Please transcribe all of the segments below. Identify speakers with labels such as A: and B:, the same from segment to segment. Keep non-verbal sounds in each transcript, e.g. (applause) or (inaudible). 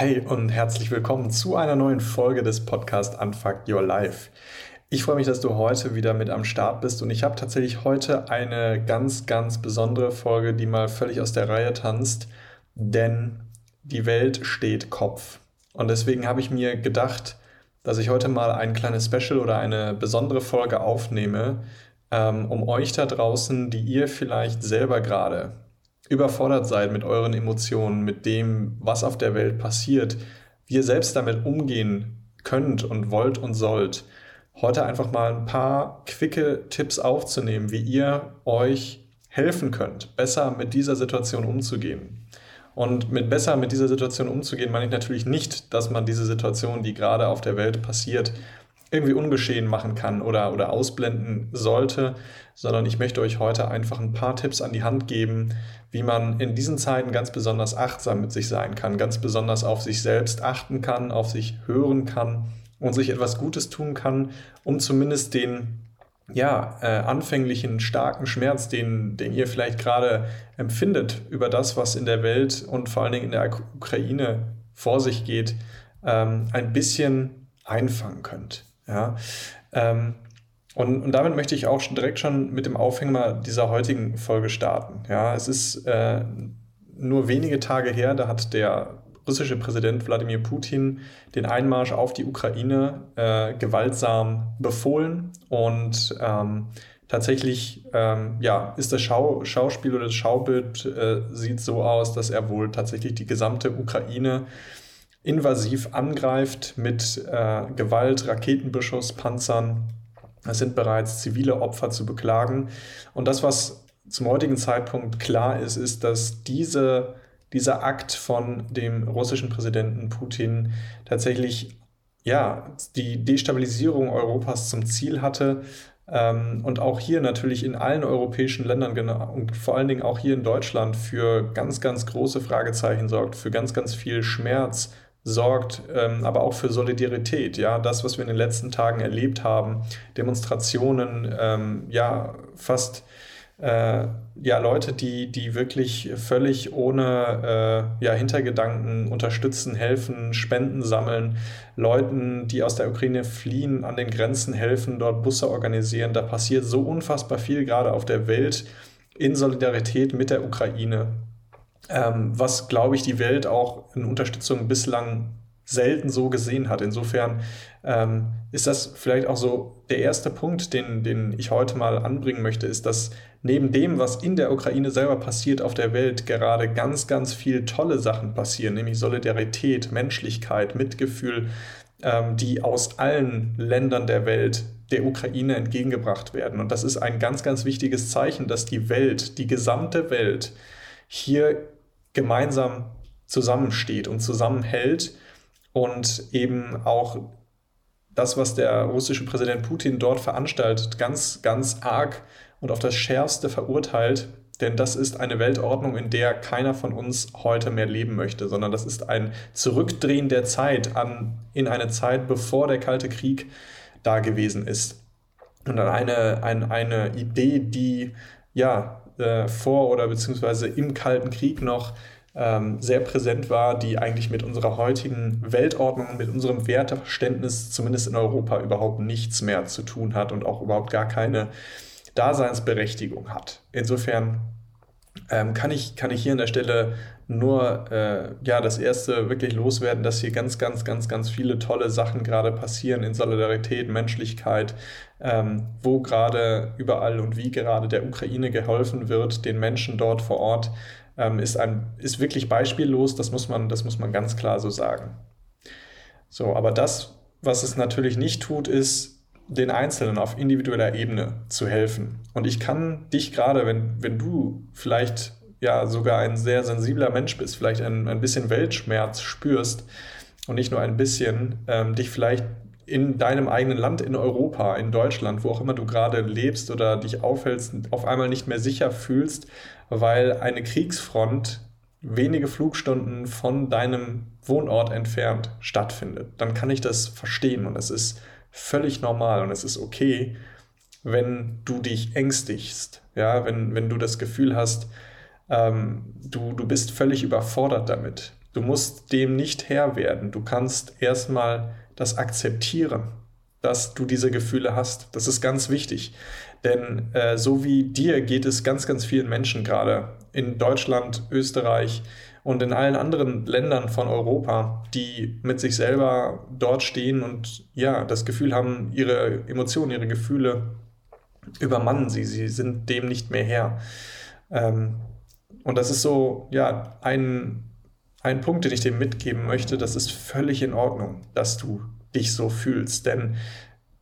A: Hey und herzlich willkommen zu einer neuen Folge des Podcasts Unfuck Your Life. Ich freue mich, dass du heute wieder mit am Start bist und ich habe tatsächlich heute eine ganz, ganz besondere Folge, die mal völlig aus der Reihe tanzt, denn die Welt steht Kopf. Und deswegen habe ich mir gedacht, dass ich heute mal ein kleines Special oder eine besondere Folge aufnehme, ähm, um euch da draußen, die ihr vielleicht selber gerade überfordert seid mit euren Emotionen, mit dem, was auf der Welt passiert, wie ihr selbst damit umgehen könnt und wollt und sollt, heute einfach mal ein paar quicke Tipps aufzunehmen, wie ihr euch helfen könnt, besser mit dieser Situation umzugehen. Und mit besser mit dieser Situation umzugehen, meine ich natürlich nicht, dass man diese Situation, die gerade auf der Welt passiert, irgendwie ungeschehen machen kann oder, oder ausblenden sollte, sondern ich möchte euch heute einfach ein paar Tipps an die Hand geben, wie man in diesen Zeiten ganz besonders achtsam mit sich sein kann, ganz besonders auf sich selbst achten kann, auf sich hören kann und sich etwas Gutes tun kann, um zumindest den ja, äh, anfänglichen starken Schmerz, den, den ihr vielleicht gerade empfindet über das, was in der Welt und vor allen Dingen in der Ukraine vor sich geht, ähm, ein bisschen einfangen könnt. Ja? Ähm, und, und damit möchte ich auch schon direkt schon mit dem Aufhänger dieser heutigen Folge starten. Ja, es ist äh, nur wenige Tage her, da hat der russische Präsident Wladimir Putin den Einmarsch auf die Ukraine äh, gewaltsam befohlen und ähm, tatsächlich ähm, ja, ist das Schau Schauspiel oder das Schaubild äh, sieht so aus, dass er wohl tatsächlich die gesamte Ukraine invasiv angreift mit äh, Gewalt, Raketenbeschuss, Panzern. Es sind bereits zivile Opfer zu beklagen. Und das, was zum heutigen Zeitpunkt klar ist, ist, dass diese, dieser Akt von dem russischen Präsidenten Putin tatsächlich ja, die Destabilisierung Europas zum Ziel hatte. Ähm, und auch hier natürlich in allen europäischen Ländern und vor allen Dingen auch hier in Deutschland für ganz, ganz große Fragezeichen sorgt, für ganz, ganz viel Schmerz, sorgt, ähm, aber auch für Solidarität. Ja, das, was wir in den letzten Tagen erlebt haben, Demonstrationen, ähm, ja, fast äh, ja, Leute, die, die wirklich völlig ohne äh, ja, Hintergedanken unterstützen, helfen, Spenden sammeln, Leuten, die aus der Ukraine fliehen, an den Grenzen helfen, dort Busse organisieren. Da passiert so unfassbar viel gerade auf der Welt in Solidarität mit der Ukraine ähm, was, glaube ich, die Welt auch in Unterstützung bislang selten so gesehen hat. Insofern ähm, ist das vielleicht auch so der erste Punkt, den, den ich heute mal anbringen möchte, ist, dass neben dem, was in der Ukraine selber passiert auf der Welt, gerade ganz, ganz viel tolle Sachen passieren, nämlich Solidarität, Menschlichkeit, Mitgefühl, ähm, die aus allen Ländern der Welt der Ukraine entgegengebracht werden. Und das ist ein ganz, ganz wichtiges Zeichen, dass die Welt, die gesamte Welt hier gemeinsam zusammensteht und zusammenhält und eben auch das, was der russische Präsident Putin dort veranstaltet, ganz, ganz arg und auf das Schärfste verurteilt. Denn das ist eine Weltordnung, in der keiner von uns heute mehr leben möchte, sondern das ist ein Zurückdrehen der Zeit an, in eine Zeit, bevor der Kalte Krieg da gewesen ist. Und dann eine, eine, eine Idee, die ja äh, vor oder beziehungsweise im Kalten Krieg noch ähm, sehr präsent war, die eigentlich mit unserer heutigen Weltordnung, mit unserem Werteverständnis zumindest in Europa überhaupt nichts mehr zu tun hat und auch überhaupt gar keine Daseinsberechtigung hat. Insofern ähm, kann, ich, kann ich hier an der Stelle nur äh, ja, das erste wirklich loswerden, dass hier ganz, ganz, ganz, ganz viele tolle Sachen gerade passieren in Solidarität, Menschlichkeit, ähm, wo gerade überall und wie gerade der Ukraine geholfen wird, den Menschen dort vor Ort, ähm, ist, ein, ist wirklich beispiellos, das muss, man, das muss man ganz klar so sagen. So, aber das, was es natürlich nicht tut, ist, den Einzelnen auf individueller Ebene zu helfen. Und ich kann dich gerade, wenn, wenn du vielleicht ja sogar ein sehr sensibler Mensch bist, vielleicht ein, ein bisschen Weltschmerz spürst und nicht nur ein bisschen, ähm, dich vielleicht in deinem eigenen Land, in Europa, in Deutschland, wo auch immer du gerade lebst oder dich aufhältst, auf einmal nicht mehr sicher fühlst, weil eine Kriegsfront wenige Flugstunden von deinem Wohnort entfernt stattfindet. Dann kann ich das verstehen und es ist völlig normal und es ist okay, wenn du dich ängstigst, ja, wenn, wenn du das Gefühl hast, ähm, du, du bist völlig überfordert damit. Du musst dem nicht Herr werden. Du kannst erstmal das akzeptieren, dass du diese Gefühle hast. Das ist ganz wichtig. Denn äh, so wie dir geht es ganz, ganz vielen Menschen gerade in Deutschland, Österreich und in allen anderen Ländern von Europa, die mit sich selber dort stehen und ja, das Gefühl haben, ihre Emotionen, ihre Gefühle übermannen sie. Sie sind dem nicht mehr Herr. Ähm, und das ist so, ja, ein, ein Punkt, den ich dir mitgeben möchte. Das ist völlig in Ordnung, dass du dich so fühlst. Denn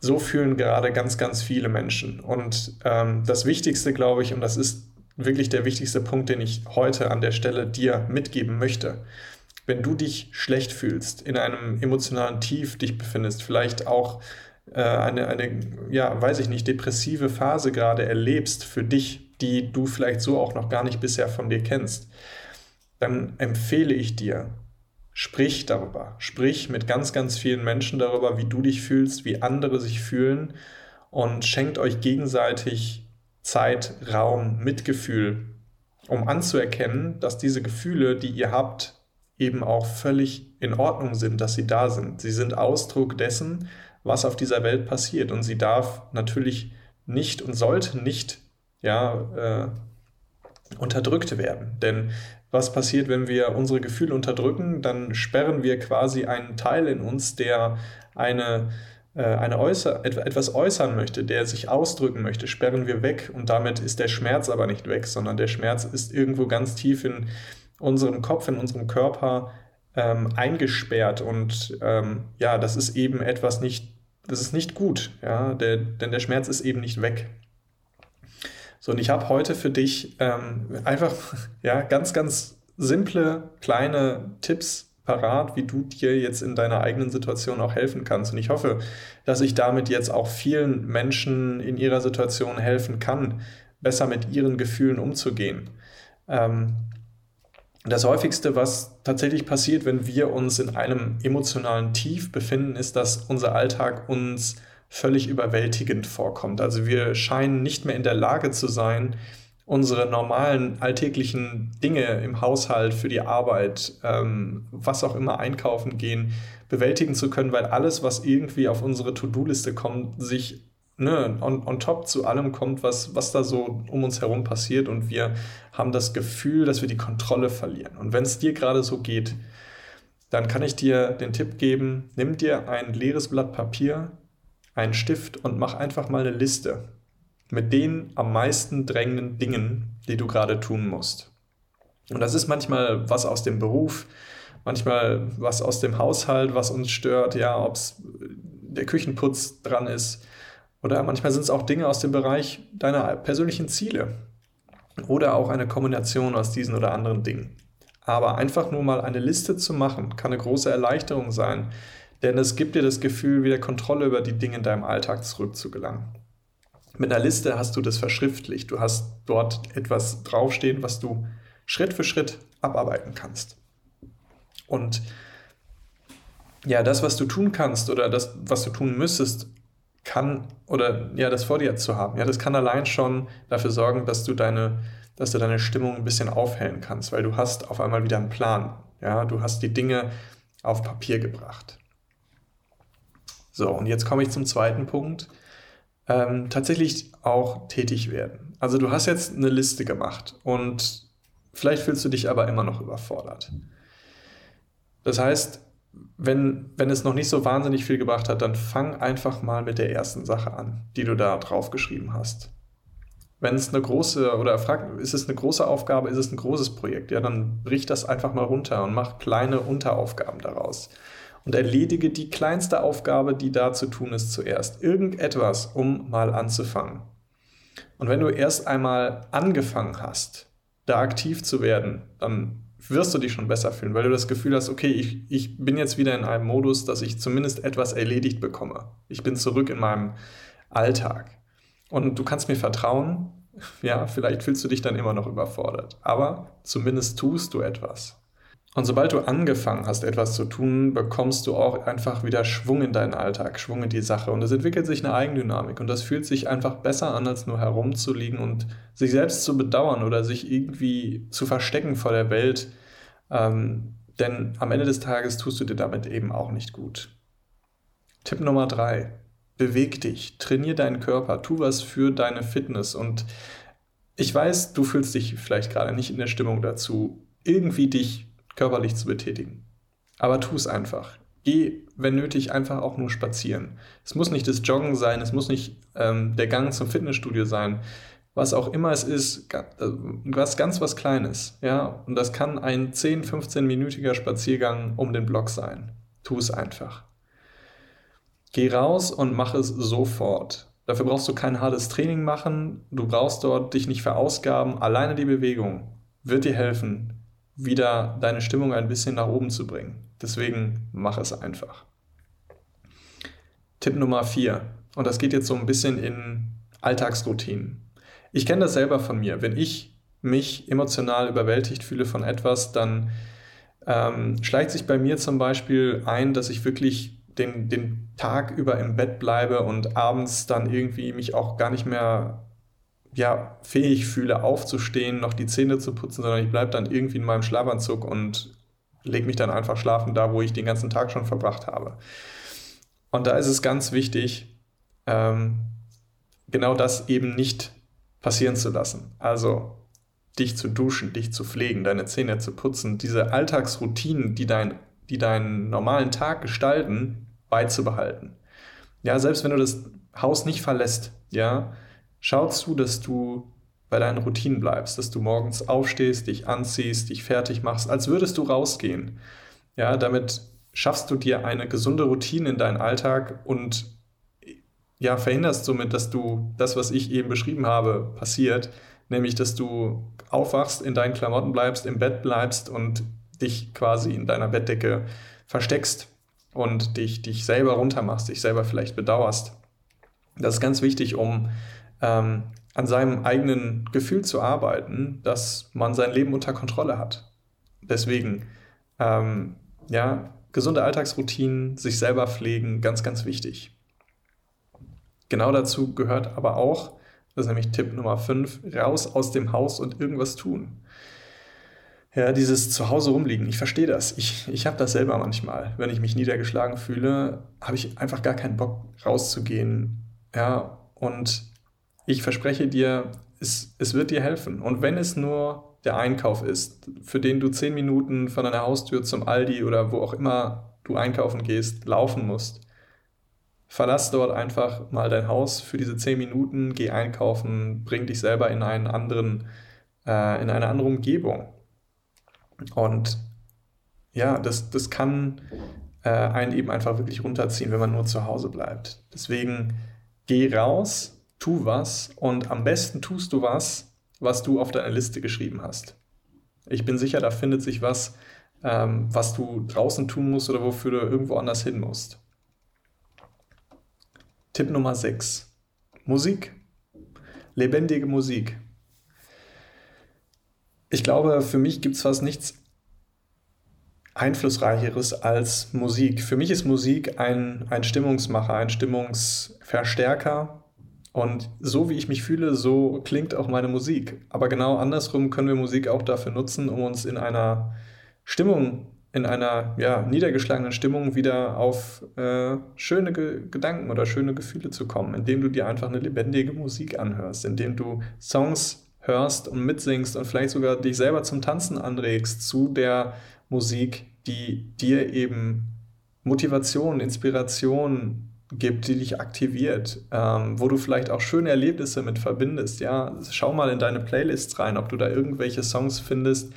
A: so fühlen gerade ganz, ganz viele Menschen. Und ähm, das Wichtigste, glaube ich, und das ist wirklich der wichtigste Punkt, den ich heute an der Stelle dir mitgeben möchte. Wenn du dich schlecht fühlst, in einem emotionalen Tief dich befindest, vielleicht auch äh, eine, eine, ja, weiß ich nicht, depressive Phase gerade erlebst für dich, die du vielleicht so auch noch gar nicht bisher von dir kennst, dann empfehle ich dir, sprich darüber. Sprich mit ganz, ganz vielen Menschen darüber, wie du dich fühlst, wie andere sich fühlen und schenkt euch gegenseitig Zeit, Raum, Mitgefühl, um anzuerkennen, dass diese Gefühle, die ihr habt, eben auch völlig in Ordnung sind, dass sie da sind. Sie sind Ausdruck dessen, was auf dieser Welt passiert und sie darf natürlich nicht und sollte nicht ja, äh, unterdrückt werden. Denn was passiert, wenn wir unsere Gefühle unterdrücken? Dann sperren wir quasi einen Teil in uns, der eine, eine äußer, etwas äußern möchte, der sich ausdrücken möchte, sperren wir weg und damit ist der Schmerz aber nicht weg, sondern der Schmerz ist irgendwo ganz tief in unserem Kopf, in unserem Körper ähm, eingesperrt und ähm, ja, das ist eben etwas nicht, das ist nicht gut, ja, der, denn der Schmerz ist eben nicht weg. So, und ich habe heute für dich ähm, einfach (laughs) ja, ganz, ganz simple, kleine Tipps parat, wie du dir jetzt in deiner eigenen Situation auch helfen kannst. Und ich hoffe, dass ich damit jetzt auch vielen Menschen in ihrer Situation helfen kann, besser mit ihren Gefühlen umzugehen. Ähm, das häufigste, was tatsächlich passiert, wenn wir uns in einem emotionalen Tief befinden, ist, dass unser Alltag uns völlig überwältigend vorkommt. Also wir scheinen nicht mehr in der Lage zu sein, unsere normalen alltäglichen Dinge im Haushalt, für die Arbeit, ähm, was auch immer einkaufen gehen, bewältigen zu können, weil alles, was irgendwie auf unsere To-Do-Liste kommt, sich ne, on, on top zu allem kommt, was, was da so um uns herum passiert und wir haben das Gefühl, dass wir die Kontrolle verlieren. Und wenn es dir gerade so geht, dann kann ich dir den Tipp geben, nimm dir ein leeres Blatt Papier, einen Stift und mach einfach mal eine Liste mit den am meisten drängenden Dingen, die du gerade tun musst. Und das ist manchmal was aus dem Beruf, manchmal was aus dem Haushalt, was uns stört, ja, ob es der Küchenputz dran ist. Oder manchmal sind es auch Dinge aus dem Bereich deiner persönlichen Ziele. Oder auch eine Kombination aus diesen oder anderen Dingen. Aber einfach nur mal eine Liste zu machen, kann eine große Erleichterung sein, denn es gibt dir das Gefühl, wieder Kontrolle über die Dinge in deinem Alltag zurückzugelangen. Mit einer Liste hast du das verschriftlicht. Du hast dort etwas draufstehen, was du Schritt für Schritt abarbeiten kannst. Und ja, das, was du tun kannst oder das, was du tun müsstest, kann oder ja, das vor dir zu haben, ja, das kann allein schon dafür sorgen, dass du deine, dass du deine Stimmung ein bisschen aufhellen kannst, weil du hast auf einmal wieder einen Plan. Ja, du hast die Dinge auf Papier gebracht. So, und jetzt komme ich zum zweiten Punkt. Ähm, tatsächlich auch tätig werden. Also du hast jetzt eine Liste gemacht und vielleicht fühlst du dich aber immer noch überfordert. Das heißt, wenn, wenn es noch nicht so wahnsinnig viel gebracht hat, dann fang einfach mal mit der ersten Sache an, die du da drauf geschrieben hast. Wenn es eine große oder frag, ist es eine große Aufgabe, ist es ein großes Projekt, ja, dann brich das einfach mal runter und mach kleine Unteraufgaben daraus und erledige die kleinste Aufgabe, die da zu tun ist, zuerst. Irgendetwas, um mal anzufangen. Und wenn du erst einmal angefangen hast, da aktiv zu werden, dann wirst du dich schon besser fühlen, weil du das Gefühl hast, okay, ich, ich bin jetzt wieder in einem Modus, dass ich zumindest etwas erledigt bekomme. Ich bin zurück in meinem Alltag. Und du kannst mir vertrauen, ja, vielleicht fühlst du dich dann immer noch überfordert, aber zumindest tust du etwas. Und sobald du angefangen hast, etwas zu tun, bekommst du auch einfach wieder Schwung in deinen Alltag, Schwung in die Sache. Und es entwickelt sich eine Eigendynamik. Und das fühlt sich einfach besser an, als nur herumzuliegen und sich selbst zu bedauern oder sich irgendwie zu verstecken vor der Welt, ähm, Denn am Ende des Tages tust du dir damit eben auch nicht gut. Tipp Nummer drei. Beweg dich, trainier deinen Körper, tu was für deine Fitness. Und ich weiß, du fühlst dich vielleicht gerade nicht in der Stimmung dazu, irgendwie dich körperlich zu betätigen. Aber tu es einfach. Geh, wenn nötig, einfach auch nur spazieren. Es muss nicht das Joggen sein, es muss nicht ähm, der Gang zum Fitnessstudio sein. Was auch immer es ist, äh, was ganz was Kleines. Ja? Und das kann ein 10-, 15-minütiger Spaziergang um den Block sein. Tu es einfach. Geh raus und mach es sofort. Dafür brauchst du kein hartes Training machen. Du brauchst dort dich nicht verausgaben. Alleine die Bewegung wird dir helfen, wieder deine Stimmung ein bisschen nach oben zu bringen. Deswegen mach es einfach. Tipp Nummer 4. Und das geht jetzt so ein bisschen in Alltagsroutinen. Ich kenne das selber von mir. Wenn ich mich emotional überwältigt fühle von etwas, dann ähm, schleicht sich bei mir zum Beispiel ein, dass ich wirklich den, den Tag über im Bett bleibe und abends dann irgendwie mich auch gar nicht mehr ja, fähig fühle, aufzustehen, noch die Zähne zu putzen, sondern ich bleibe dann irgendwie in meinem Schlafanzug und lege mich dann einfach schlafen, da wo ich den ganzen Tag schon verbracht habe. Und da ist es ganz wichtig, ähm, genau das eben nicht passieren zu lassen. Also dich zu duschen, dich zu pflegen, deine Zähne zu putzen, diese Alltagsroutinen, die, dein, die deinen normalen Tag gestalten, beizubehalten. Ja, selbst wenn du das Haus nicht verlässt, ja, schau zu, dass du bei deinen Routinen bleibst, dass du morgens aufstehst, dich anziehst, dich fertig machst, als würdest du rausgehen. Ja, damit schaffst du dir eine gesunde Routine in deinen Alltag und ja, verhinderst somit, dass du das, was ich eben beschrieben habe, passiert, nämlich dass du aufwachst, in deinen Klamotten bleibst, im Bett bleibst und dich quasi in deiner Bettdecke versteckst und dich, dich selber runtermachst, dich selber vielleicht bedauerst. Das ist ganz wichtig, um ähm, an seinem eigenen Gefühl zu arbeiten, dass man sein Leben unter Kontrolle hat. Deswegen, ähm, ja, gesunde Alltagsroutinen, sich selber pflegen, ganz, ganz wichtig. Genau dazu gehört aber auch, das ist nämlich Tipp Nummer 5, raus aus dem Haus und irgendwas tun. Ja, dieses Zuhause rumliegen, ich verstehe das. Ich, ich habe das selber manchmal. Wenn ich mich niedergeschlagen fühle, habe ich einfach gar keinen Bock rauszugehen. Ja, und ich verspreche dir, es, es wird dir helfen. Und wenn es nur der Einkauf ist, für den du zehn Minuten von deiner Haustür zum Aldi oder wo auch immer du einkaufen gehst, laufen musst, verlass dort einfach mal dein Haus für diese zehn Minuten, geh einkaufen, bring dich selber in einen anderen, äh, in eine andere Umgebung. Und ja, das, das kann äh, einen eben einfach wirklich runterziehen, wenn man nur zu Hause bleibt. Deswegen geh raus, tu was und am besten tust du was, was du auf deiner Liste geschrieben hast. Ich bin sicher, da findet sich was, ähm, was du draußen tun musst oder wofür du irgendwo anders hin musst. Tipp Nummer 6. Musik. Lebendige Musik. Ich glaube, für mich gibt es fast nichts Einflussreicheres als Musik. Für mich ist Musik ein, ein Stimmungsmacher, ein Stimmungsverstärker und so wie ich mich fühle, so klingt auch meine Musik. Aber genau andersrum können wir Musik auch dafür nutzen, um uns in einer Stimmung, in einer ja, niedergeschlagenen Stimmung wieder auf äh, schöne Ge Gedanken oder schöne Gefühle zu kommen, indem du dir einfach eine lebendige Musik anhörst, indem du Songs hörst und mitsingst und vielleicht sogar dich selber zum Tanzen anregst zu der Musik, die dir eben Motivation, Inspiration, gibt, die dich aktiviert, ähm, wo du vielleicht auch schöne Erlebnisse mit verbindest. Ja, schau mal in deine Playlists rein, ob du da irgendwelche Songs findest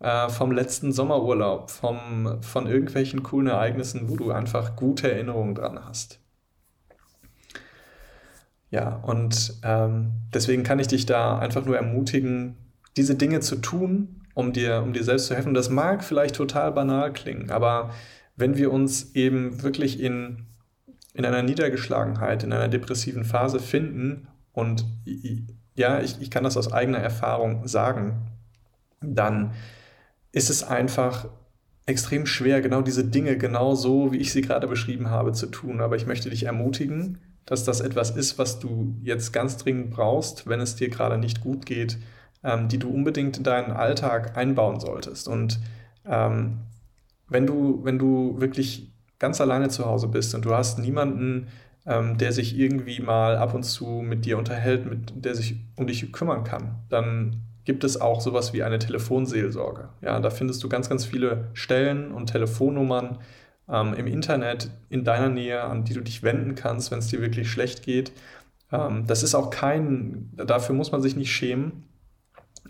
A: äh, vom letzten Sommerurlaub, vom, von irgendwelchen coolen Ereignissen, wo du einfach gute Erinnerungen dran hast. Ja, und ähm, deswegen kann ich dich da einfach nur ermutigen, diese Dinge zu tun, um dir, um dir selbst zu helfen. Das mag vielleicht total banal klingen, aber wenn wir uns eben wirklich in in einer Niedergeschlagenheit, in einer depressiven Phase finden und ja, ich, ich kann das aus eigener Erfahrung sagen, dann ist es einfach extrem schwer, genau diese Dinge genau so, wie ich sie gerade beschrieben habe, zu tun. Aber ich möchte dich ermutigen, dass das etwas ist, was du jetzt ganz dringend brauchst, wenn es dir gerade nicht gut geht, ähm, die du unbedingt in deinen Alltag einbauen solltest. Und ähm, wenn du, wenn du wirklich ganz alleine zu Hause bist und du hast niemanden, ähm, der sich irgendwie mal ab und zu mit dir unterhält, mit, der sich um dich kümmern kann, dann gibt es auch sowas wie eine Telefonseelsorge. Ja, da findest du ganz, ganz viele Stellen und Telefonnummern ähm, im Internet in deiner Nähe, an die du dich wenden kannst, wenn es dir wirklich schlecht geht. Ähm, das ist auch kein, dafür muss man sich nicht schämen.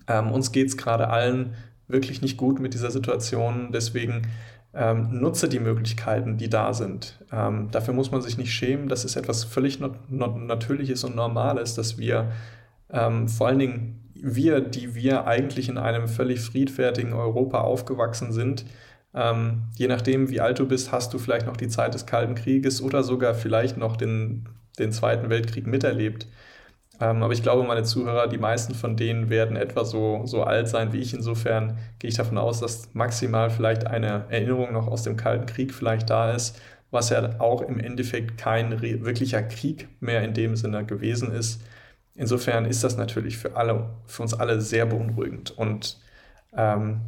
A: Ähm, uns geht es gerade allen wirklich nicht gut mit dieser Situation. Deswegen ähm, nutze die Möglichkeiten, die da sind. Ähm, dafür muss man sich nicht schämen. Das ist etwas völlig not not Natürliches und Normales, dass wir ähm, vor allen Dingen wir, die wir eigentlich in einem völlig friedfertigen Europa aufgewachsen sind, ähm, je nachdem, wie alt du bist, hast du vielleicht noch die Zeit des Kalten Krieges oder sogar vielleicht noch den, den Zweiten Weltkrieg miterlebt. Ähm, aber ich glaube, meine Zuhörer, die meisten von denen werden etwa so, so alt sein wie ich. Insofern gehe ich davon aus, dass maximal vielleicht eine Erinnerung noch aus dem Kalten Krieg vielleicht da ist, was ja auch im Endeffekt kein wirklicher Krieg mehr in dem Sinne gewesen ist. Insofern ist das natürlich für alle, für uns alle sehr beunruhigend und ähm,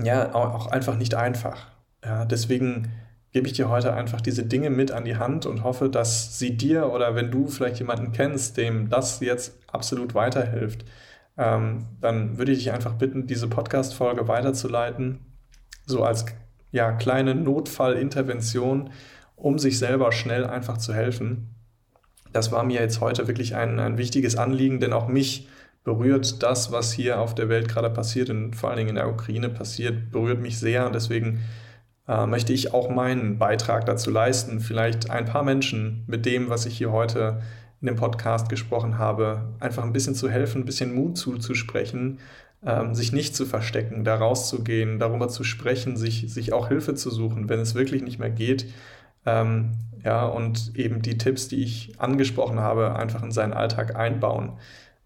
A: ja, auch einfach nicht einfach. Ja, deswegen gebe ich dir heute einfach diese Dinge mit an die Hand und hoffe, dass sie dir oder wenn du vielleicht jemanden kennst, dem das jetzt absolut weiterhilft, ähm, dann würde ich dich einfach bitten, diese Podcast-Folge weiterzuleiten, so als ja, kleine Notfallintervention, um sich selber schnell einfach zu helfen. Das war mir jetzt heute wirklich ein, ein wichtiges Anliegen, denn auch mich berührt das, was hier auf der Welt gerade passiert und vor allen Dingen in der Ukraine passiert, berührt mich sehr und deswegen äh, möchte ich auch meinen Beitrag dazu leisten, vielleicht ein paar Menschen mit dem, was ich hier heute in dem Podcast gesprochen habe, einfach ein bisschen zu helfen, ein bisschen Mut zuzusprechen, ähm, sich nicht zu verstecken, da rauszugehen, darüber zu sprechen, sich, sich auch Hilfe zu suchen, wenn es wirklich nicht mehr geht. Ähm, ja, und eben die Tipps, die ich angesprochen habe, einfach in seinen Alltag einbauen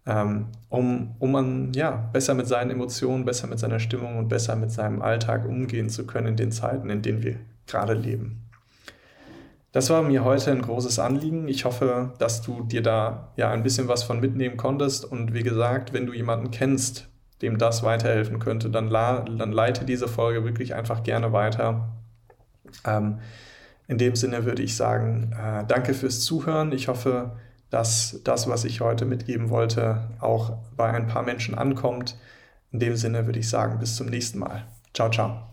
A: um, um man ja, besser mit seinen Emotionen, besser mit seiner Stimmung und besser mit seinem Alltag umgehen zu können in den Zeiten, in denen wir gerade leben. Das war mir heute ein großes Anliegen. Ich hoffe, dass du dir da ja ein bisschen was von mitnehmen konntest. Und wie gesagt, wenn du jemanden kennst, dem das weiterhelfen könnte, dann, dann leite diese Folge wirklich einfach gerne weiter. Ähm, in dem Sinne würde ich sagen, äh, danke fürs Zuhören. Ich hoffe, dass das, was ich heute mitgeben wollte, auch bei ein paar Menschen ankommt. In dem Sinne würde ich sagen, bis zum nächsten Mal. Ciao, ciao.